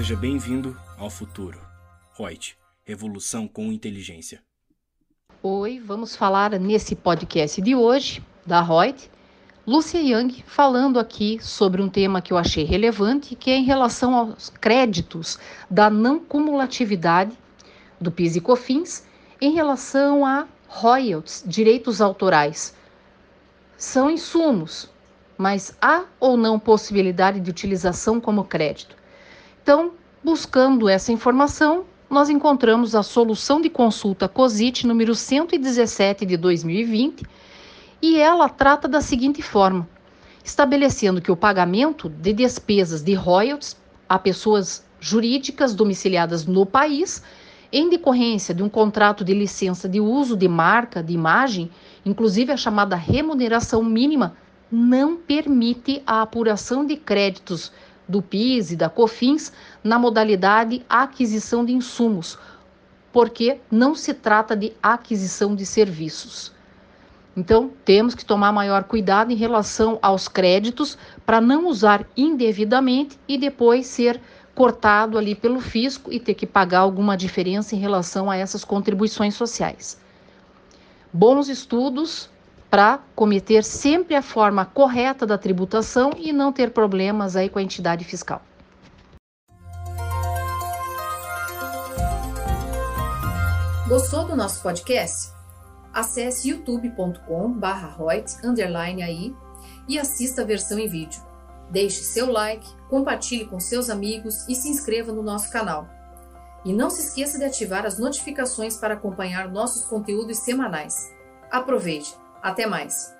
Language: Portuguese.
Seja bem-vindo ao futuro. Reut, revolução com inteligência. Oi, vamos falar nesse podcast de hoje da Reut, Lúcia Yang falando aqui sobre um tema que eu achei relevante, que é em relação aos créditos da não cumulatividade do PIS e COFINS em relação a royalties, direitos autorais. São insumos, mas há ou não possibilidade de utilização como crédito? Então, buscando essa informação, nós encontramos a solução de consulta COSIT número 117 de 2020 e ela trata da seguinte forma: estabelecendo que o pagamento de despesas de royalties a pessoas jurídicas domiciliadas no país, em decorrência de um contrato de licença de uso de marca, de imagem, inclusive a chamada remuneração mínima, não permite a apuração de créditos do PIS e da COFINS na modalidade aquisição de insumos, porque não se trata de aquisição de serviços. Então, temos que tomar maior cuidado em relação aos créditos para não usar indevidamente e depois ser cortado ali pelo fisco e ter que pagar alguma diferença em relação a essas contribuições sociais. Bons estudos para cometer sempre a forma correta da tributação e não ter problemas aí com a entidade fiscal. Gostou do nosso podcast? Acesse youtube.com/royt_aí e assista a versão em vídeo. Deixe seu like, compartilhe com seus amigos e se inscreva no nosso canal. E não se esqueça de ativar as notificações para acompanhar nossos conteúdos semanais. Aproveite! Até mais!